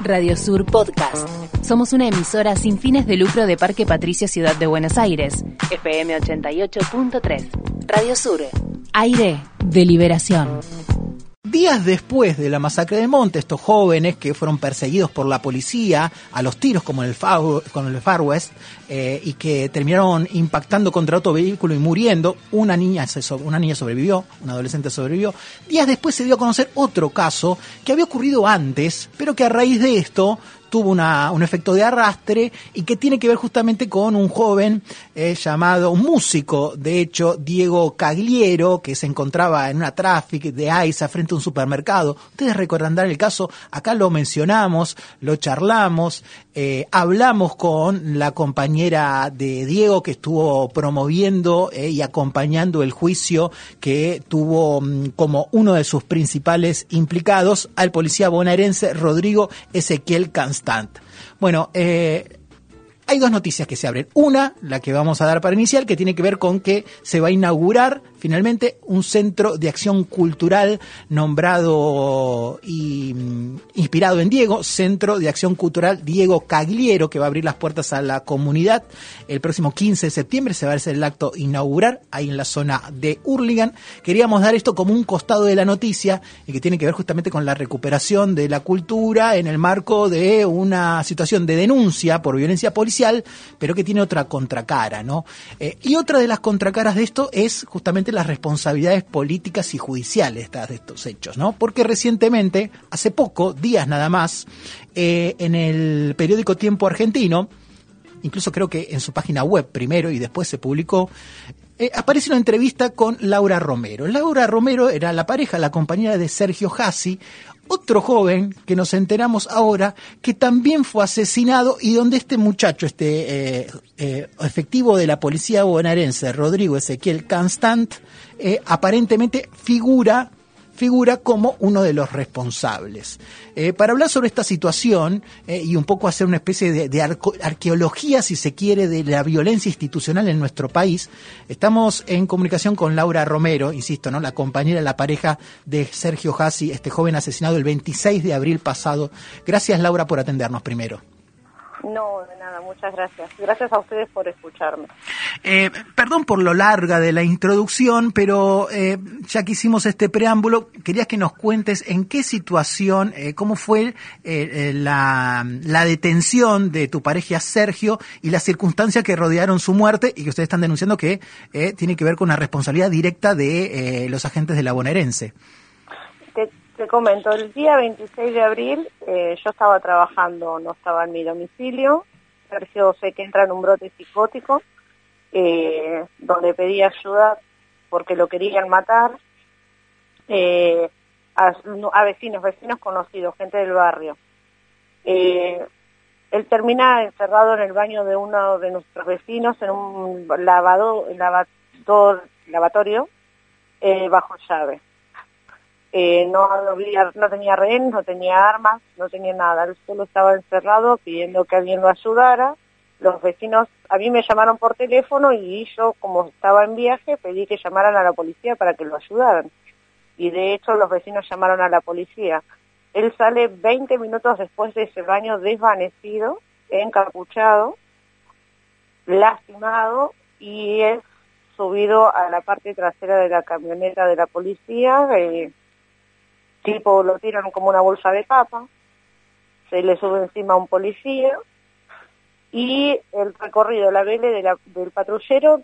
Radio Sur Podcast. Somos una emisora sin fines de lucro de Parque Patricia Ciudad de Buenos Aires. FM 88.3. Radio Sur. Aire de liberación. Días después de la masacre de Monte, estos jóvenes que fueron perseguidos por la policía a los tiros como en el Far, el Far West eh, y que terminaron impactando contra otro vehículo y muriendo, una niña, una niña sobrevivió, una adolescente sobrevivió. Días después se dio a conocer otro caso que había ocurrido antes, pero que a raíz de esto tuvo una, un efecto de arrastre y que tiene que ver justamente con un joven eh, llamado, músico, de hecho, Diego Cagliero, que se encontraba en una tráfico de AISA frente a un supermercado. Ustedes recordarán el caso, acá lo mencionamos, lo charlamos, eh, hablamos con la compañera de Diego que estuvo promoviendo eh, y acompañando el juicio que tuvo mm, como uno de sus principales implicados al policía bonaerense Rodrigo Ezequiel Constant. Bueno, eh, hay dos noticias que se abren. Una, la que vamos a dar para iniciar, que tiene que ver con que se va a inaugurar finalmente un centro de acción cultural nombrado y mm, inspirado en Diego, Centro de Acción Cultural Diego Cagliero, que va a abrir las puertas a la comunidad el próximo 15 de septiembre. Se va a hacer el acto inaugurar ahí en la zona de Hurlingham. Queríamos dar esto como un costado de la noticia y que tiene que ver justamente con la recuperación de la cultura en el marco de una situación de denuncia por violencia policial, pero que tiene otra contracara, ¿no? Eh, y otra de las contracaras de esto es justamente las responsabilidades políticas y judiciales de estos hechos, ¿no? Porque recientemente, hace poco, días nada más, eh, en el periódico Tiempo Argentino, incluso creo que en su página web primero y después se publicó, eh, aparece una entrevista con Laura Romero. Laura Romero era la pareja, la compañera de Sergio Hassi, otro joven que nos enteramos ahora que también fue asesinado y donde este muchacho, este eh, eh, efectivo de la policía bonaerense, Rodrigo Ezequiel Constant, eh, aparentemente figura figura como uno de los responsables. Eh, para hablar sobre esta situación eh, y un poco hacer una especie de, arqueología, si se quiere, de la violencia institucional en nuestro país, estamos en comunicación con Laura Romero, insisto, ¿no? la compañera, la pareja de Sergio Hassi, este joven asesinado el 26 de abril pasado. Gracias, Laura, por atendernos primero. No, de nada, muchas gracias. Gracias a ustedes por escucharme. Eh, perdón por lo larga de la introducción, pero eh, ya que hicimos este preámbulo, quería que nos cuentes en qué situación, eh, cómo fue la, la, detención de tu pareja Sergio y las circunstancias que rodearon su muerte y que ustedes están denunciando que tiene que ver con una responsabilidad directa de los agentes de la bonaerense. Te comento, el día 26 de abril eh, yo estaba trabajando, no estaba en mi domicilio. Sergio sé que entra en un brote psicótico, eh, donde pedí ayuda porque lo querían matar. Eh, a, vecinos, vecinos conocidos, gente del barrio. él termina encerrado en el baño de uno de nuestros vecinos en un lavado, lavatorio bajo llave. Eh, no, había, no tenía rehén, no tenía armas, no tenía nada. Él solo estaba encerrado pidiendo que alguien lo ayudara. Los vecinos a mí me llamaron por teléfono y yo, como estaba en viaje, pedí que llamaran a la policía para que lo ayudaran. Y de hecho los vecinos llamaron a la policía. Él sale 20 minutos después de ese baño desvanecido, encapuchado, lastimado y es subido a la parte trasera de la camioneta de la policía. Eh, tipo lo tiran como una bolsa de papa, se le sube encima a un policía y el recorrido, la vele del patrullero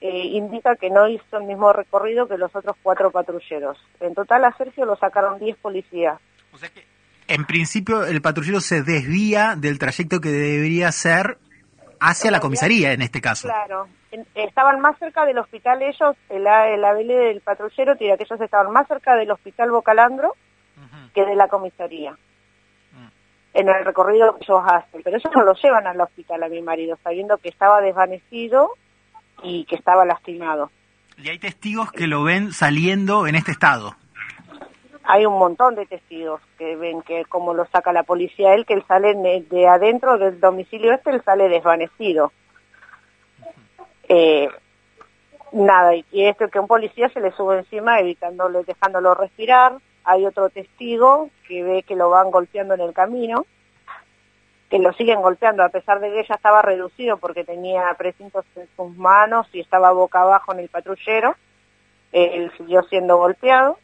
eh, indica que no hizo el mismo recorrido que los otros cuatro patrulleros. En total a Sergio lo sacaron 10 policías. O sea que en principio el patrullero se desvía del trayecto que debería ser hacia la comisaría en este caso. Claro, estaban más cerca del hospital ellos, el, el ABL del patrullero tira que ellos estaban más cerca del hospital Bocalandro que de la comisaría. Mm. En el recorrido que ellos hacen, pero ellos no lo llevan al hospital a mi marido, sabiendo que estaba desvanecido y que estaba lastimado. ¿Y hay testigos que lo ven saliendo en este estado? Hay un montón de testigos que ven que como lo saca la policía él, que él sale de adentro del domicilio este, él sale desvanecido. Eh, nada, y, esto que un policía se le sube encima evitándole, dejándolo respirar, hay otro testigo que ve que lo van golpeando en el camino, que lo siguen golpeando a pesar de que ella estaba reducido porque tenía precintos en sus manos y estaba boca abajo en el patrullero, él siguió siendo golpeado.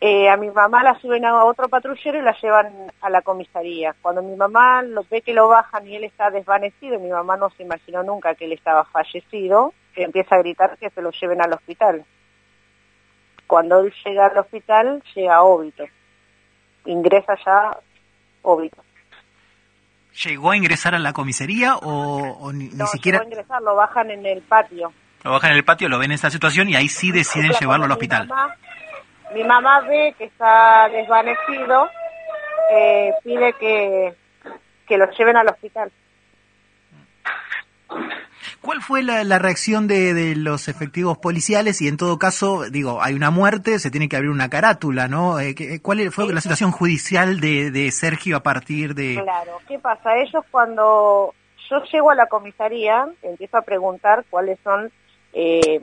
Eh, a mi mamá la suben a otro patrullero y la llevan a la comisaría. Cuando mi mamá lo ve que lo bajan y él está desvanecido, mi mamá no se imaginó nunca que él estaba fallecido, que empieza a gritar que se lo lleven al hospital. Cuando él llega al hospital, llega a óbito. Ingresa ya óbito. ¿Llegó a ingresar a la comisaría o, ni, siquiera...? Llegó a ingresar, lo bajan en el patio. Lo bajan en el patio, lo ven en esta situación y ahí sí deciden llevarlo al hospital. Mi mamá, ve que está desvanecido, eh, pide que, que lo lleven al hospital. ¿Cuál fue la, reacción de, los efectivos policiales? Y en todo caso, digo, hay una muerte, se tiene que abrir una carátula, ¿no? Eh, ¿Cuál fue la situación judicial de, Sergio a partir de...? Claro, ¿qué pasa? Ellos cuando yo llego a la comisaría, empiezo a preguntar cuáles son... Eh,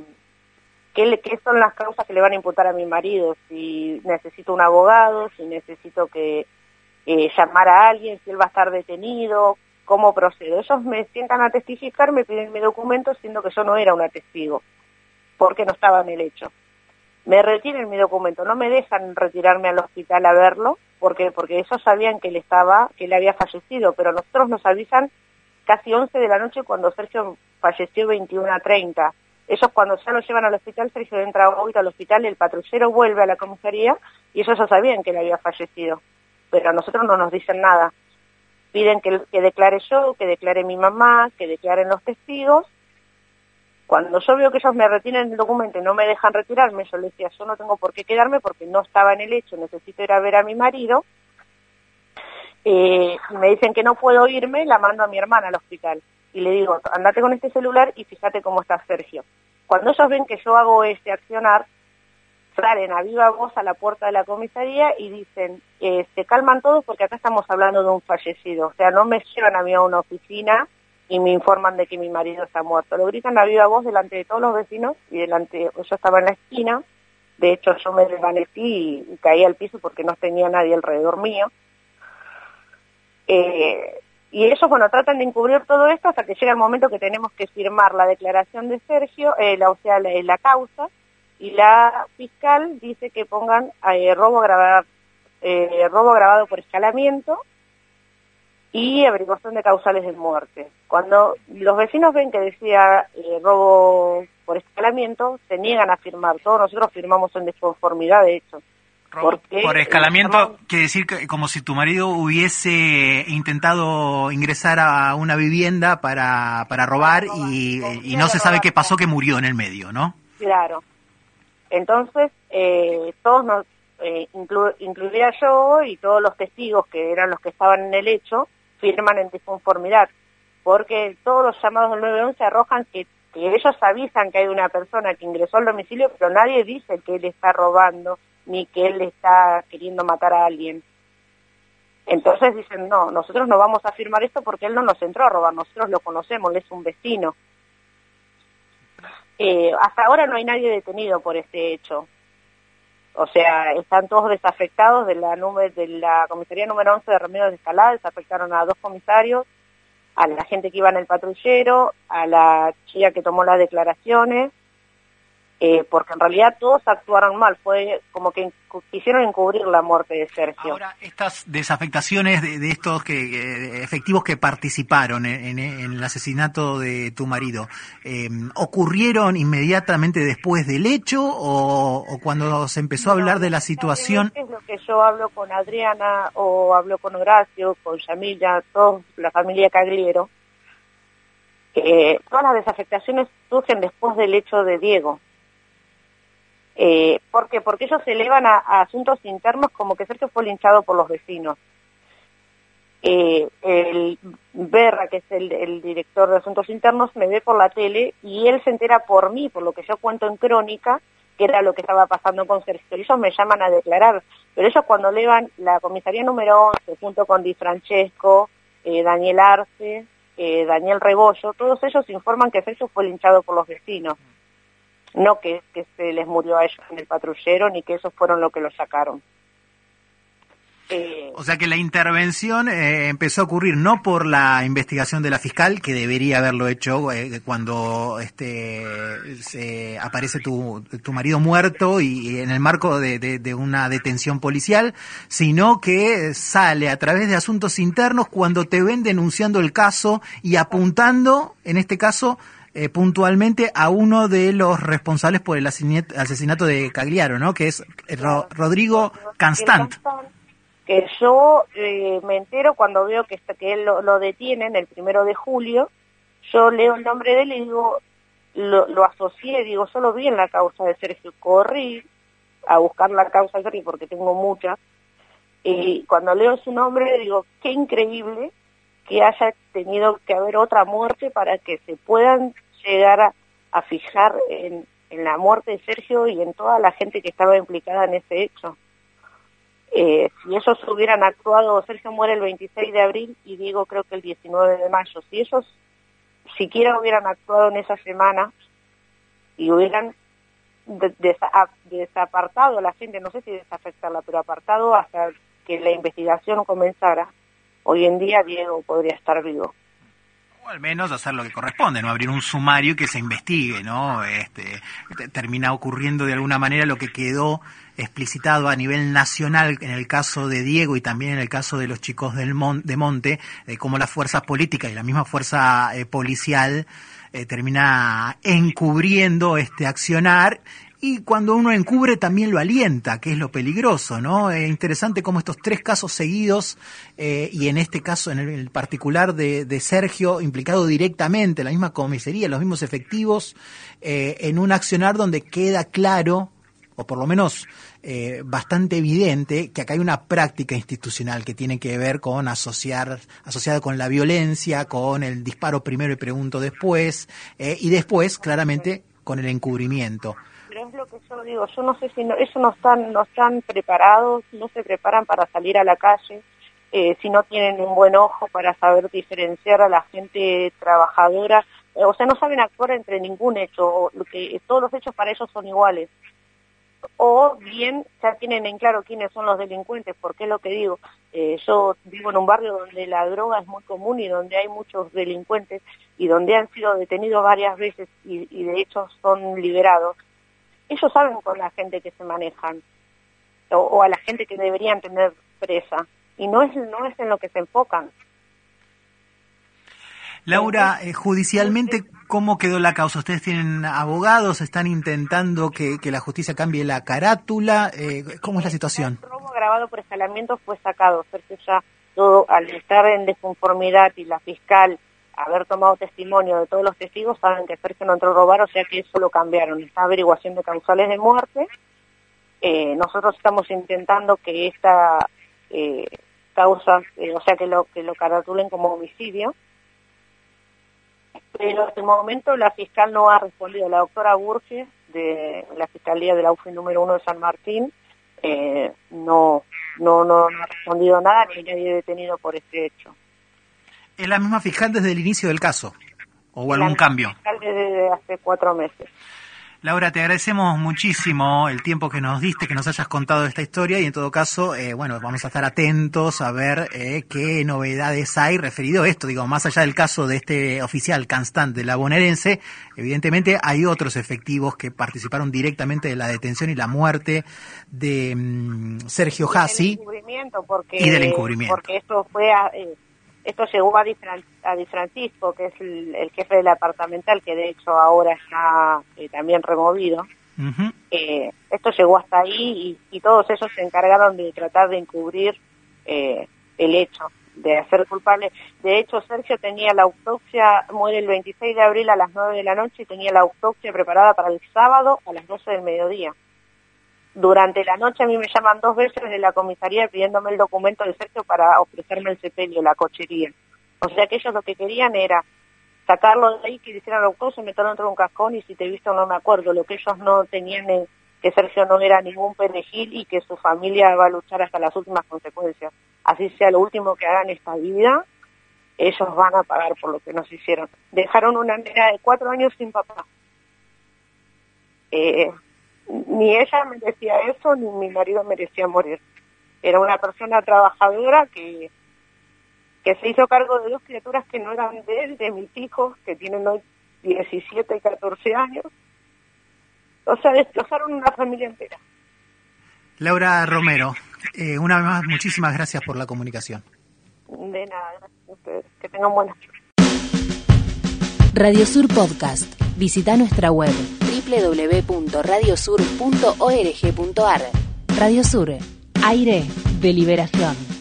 qué, son las causas que le van a imputar a mi marido, si necesito un abogado, si necesito que eh, llamar a alguien, si él va a estar detenido, cómo procedo. Ellos me sientan a testificar, me piden mi documento, siendo que yo no era una testigo, porque no estaba en el hecho. Me retiran mi documento, no me dejan retirarme al hospital a verlo, porque porque ellos sabían que él estaba, que él había fallecido, pero nosotros nos avisan casi 11 de la noche cuando Sergio falleció 21 a 30. Ellos cuando ya lo llevan al hospital, Sergio entra hoy al hospital, el patrullero vuelve a la comisaría y ellos ya sabían que él había fallecido, pero a nosotros no nos dicen nada piden que, declare yo, que declare mi mamá, que declaren los testigos. Cuando yo veo que ellos me retienen el documento y no me dejan retirarme, yo les decía, yo no tengo por qué quedarme porque no estaba en el hecho, necesito ir a ver a mi marido. Eh, y me dicen que no puedo irme, la mando a mi hermana al hospital. Y le digo, andate con este celular y fíjate cómo está Sergio. Cuando ellos ven que yo hago este accionar, salen a viva voz a la puerta de la comisaría y dicen, eh, se calman todos porque acá estamos hablando de un fallecido. O sea, no me llevan a mí a una oficina y me informan de que mi marido está muerto. Lo gritan a viva voz delante de todos los vecinos y delante, yo estaba en la esquina, de hecho yo me desvanecí y, caí al piso porque no tenía nadie alrededor mío. Eh, y ellos, bueno, tratan de encubrir todo esto hasta que llega el momento que tenemos que firmar la declaración de Sergio, eh, la, o sea, la, la causa, y la fiscal dice que pongan eh, robo grabado eh, robo grabado por escalamiento y averiguación de causales de muerte. Cuando los vecinos ven que decía eh, robo por escalamiento, se niegan a firmar. Todos nosotros firmamos en desconformidad, de hecho. Por escalamiento quiere decir que como si tu marido hubiese intentado ingresar a una vivienda para, para robar, y, y no se sabe qué pasó, que murió en el medio, ¿no? Claro, entonces, eh, todos nos, eh, incluida yo y todos los testigos que eran los que estaban en el hecho, firman en disconformidad, porque todos los llamados del 911 arrojan que, ellos avisan que hay una persona que ingresó al domicilio, pero nadie dice que él está robando ni que él está queriendo matar a alguien. Entonces dicen, no, nosotros no vamos a firmar esto porque él no nos entró a robar, nosotros lo conocemos, él es un vecino. Eh, hasta ahora no hay nadie detenido por este hecho. O sea, están todos desafectados de la, de la comisaría número 11 de Remedios de Escalada, desafectaron a dos comisarios, a la gente que iba en el patrullero, a la chica que tomó las declaraciones, eh, porque en realidad todos actuaron mal, fue como que quisieron encubrir la muerte de Sergio. Ahora, estas desafectaciones de, estos que, efectivos que participaron en, el asesinato de tu marido, eh, ¿ocurrieron inmediatamente después del hecho o, cuando se empezó a hablar de la situación? Es lo que yo hablo con Adriana o hablo con Horacio, con Yamila, toda la familia Cagliero. Eh, todas las desafectaciones surgen después del hecho de Diego. Eh, ¿Por qué? Porque ellos se elevan a, asuntos internos como que Sergio fue linchado por los vecinos. Eh, el Berra, que es el, director de asuntos internos, me ve por la tele y él se entera por mí, por lo que yo cuento en crónica, que era lo que estaba pasando con Sergio. Ellos me llaman a declarar, pero ellos cuando elevan la comisaría número 11, junto con Di Francesco, eh, Daniel Arce, eh, Daniel Rebollo, todos ellos informan que Sergio fue linchado por los vecinos no que, que se les murió a ellos en el patrullero ni que esos fueron los que lo sacaron. Eh, o sea que la intervención eh, empezó a ocurrir no por la investigación de la fiscal, que debería haberlo hecho eh, cuando este se aparece tu, tu marido muerto y, en el marco de, de, una detención policial, sino que sale a través de asuntos internos cuando te ven denunciando el caso y apuntando, en este caso, puntualmente a uno de los responsables por el asesinato de Cagliaro, ¿no? Que es Rodrigo Constant que yo eh, me entero cuando veo que, que él lo, detienen el primero de julio, yo leo el nombre de él y digo, lo, lo asocié, digo, solo vi en la causa de Sergio, corrí a buscar la causa de Sergio porque tengo muchas, y cuando leo su nombre digo, qué increíble que haya tenido que haber otra muerte para que se puedan llegar a, fijar en, en la muerte de Sergio y en toda la gente que estaba implicada en ese hecho. Eh, si ellos hubieran actuado, Sergio muere el 26 de abril y Diego creo que el 19 de mayo, si ellos siquiera hubieran actuado en esa semana y hubieran desapartado a la gente, no sé si desafectarla, pero apartado hasta que la investigación comenzara, hoy en día Diego podría estar vivo. Al menos hacer lo que corresponde, no abrir un sumario que se investigue, ¿no? Este, termina ocurriendo de alguna manera lo que quedó explicitado a nivel nacional en el caso de Diego y también en el caso de los chicos del de Monte, de cómo las fuerzas políticas y la misma fuerza eh, policial eh, termina encubriendo este accionar y cuando uno encubre también lo alienta, que es lo peligroso, ¿no? Es interesante cómo estos tres casos seguidos, eh, y en este caso, en el particular de, Sergio, implicado directamente, la misma comisaría, los mismos efectivos, en un accionar donde queda claro o por lo menos eh, bastante evidente, que acá hay una práctica institucional que tiene que ver con asociar, asociada con la violencia, con el disparo primero y pregunto después, eh, y después, claramente, con el encubrimiento. Es lo que yo digo, yo no sé si no, eso no están, no están preparados, no se preparan para salir a la calle, eh, si no tienen un buen ojo para saber diferenciar a la gente trabajadora, o sea, no saben actuar entre ningún hecho, que todos los hechos para ellos son iguales o bien ya tienen en claro quiénes son los delincuentes, porque es lo que digo, eh, yo vivo en un barrio donde la droga es muy común y donde hay muchos delincuentes y donde han sido detenidos varias veces y de hecho son liberados. Ellos saben con la gente que se manejan o, o, a la gente que deberían tener presa y no es, no es en lo que se enfocan. Laura, eh, judicialmente, ¿cómo quedó la causa? ¿Ustedes tienen abogados? ¿Están intentando que, la justicia cambie la carátula? Eh, ¿Cómo es la situación? El robo grabado por escalamiento fue sacado. Sergio ya, todo, al estar en desconformidad y la fiscal haber tomado testimonio de todos los testigos, saben que Sergio no entró a robar, o sea que eso lo cambiaron. Está averiguación de causales de muerte. Eh, nosotros estamos intentando que esta eh, causa, o sea, que lo, que lo caratulen como homicidio pero hasta el momento la fiscal no ha respondido. La doctora Burges, de la Fiscalía de la número uno de San Martín, eh, no, no, no, ha respondido nada ni nadie detenido por este hecho. ¿Es la misma fiscal desde el inicio del caso? ¿O algún cambio? Fiscal desde hace cuatro meses. Laura, te agradecemos muchísimo el tiempo que nos diste, que nos hayas contado esta historia y en todo caso, eh, bueno, vamos a estar atentos a ver eh, qué novedades hay referido a esto. Digo, más allá del caso de este oficial Constant de la bonaerense, evidentemente hay otros efectivos que participaron directamente de la detención y la muerte de mm, Sergio Hassi. y del encubrimiento. Porque esto fue... Eh, esto llegó a Di, Francisco, que es el, jefe del apartamental, que de hecho ahora está eh, también removido. Eh, esto llegó hasta ahí y, todos ellos se encargaron de tratar de encubrir eh, el hecho, de hacer culpable. De hecho, Sergio tenía la autopsia, muere el 26 de abril a las 9 de la noche y tenía la autopsia preparada para el sábado a las 12 del mediodía. Durante la noche a mí me llaman dos veces de la comisaría pidiéndome el documento de Sergio para ofrecerme el sepelio, la cochería. O sea que ellos lo que querían era sacarlo de ahí, que hicieran la autopsia, meterlo dentro de un cascón y si te he visto no me acuerdo. Lo que ellos no tenían es que Sergio no era ningún perejil y que su familia va a luchar hasta las últimas consecuencias. Así sea lo último que hagan esta vida, ellos van a pagar por lo que nos hicieron. Dejaron una nena de cuatro años sin papá. Eh, ni ella merecía eso, ni mi marido merecía morir. Era una persona trabajadora que, que se hizo cargo de dos criaturas que no eran de él, de mis hijos, que tienen hoy 17 y 14 años. O sea, destrozaron una familia entera. Laura Romero, eh, una vez más, muchísimas gracias por la comunicación. De nada, gracias a ustedes. Que tengan buenas Radio Sur Podcast. Visita nuestra web www.radiosur.org.ar. Radio Sur, aire de liberación.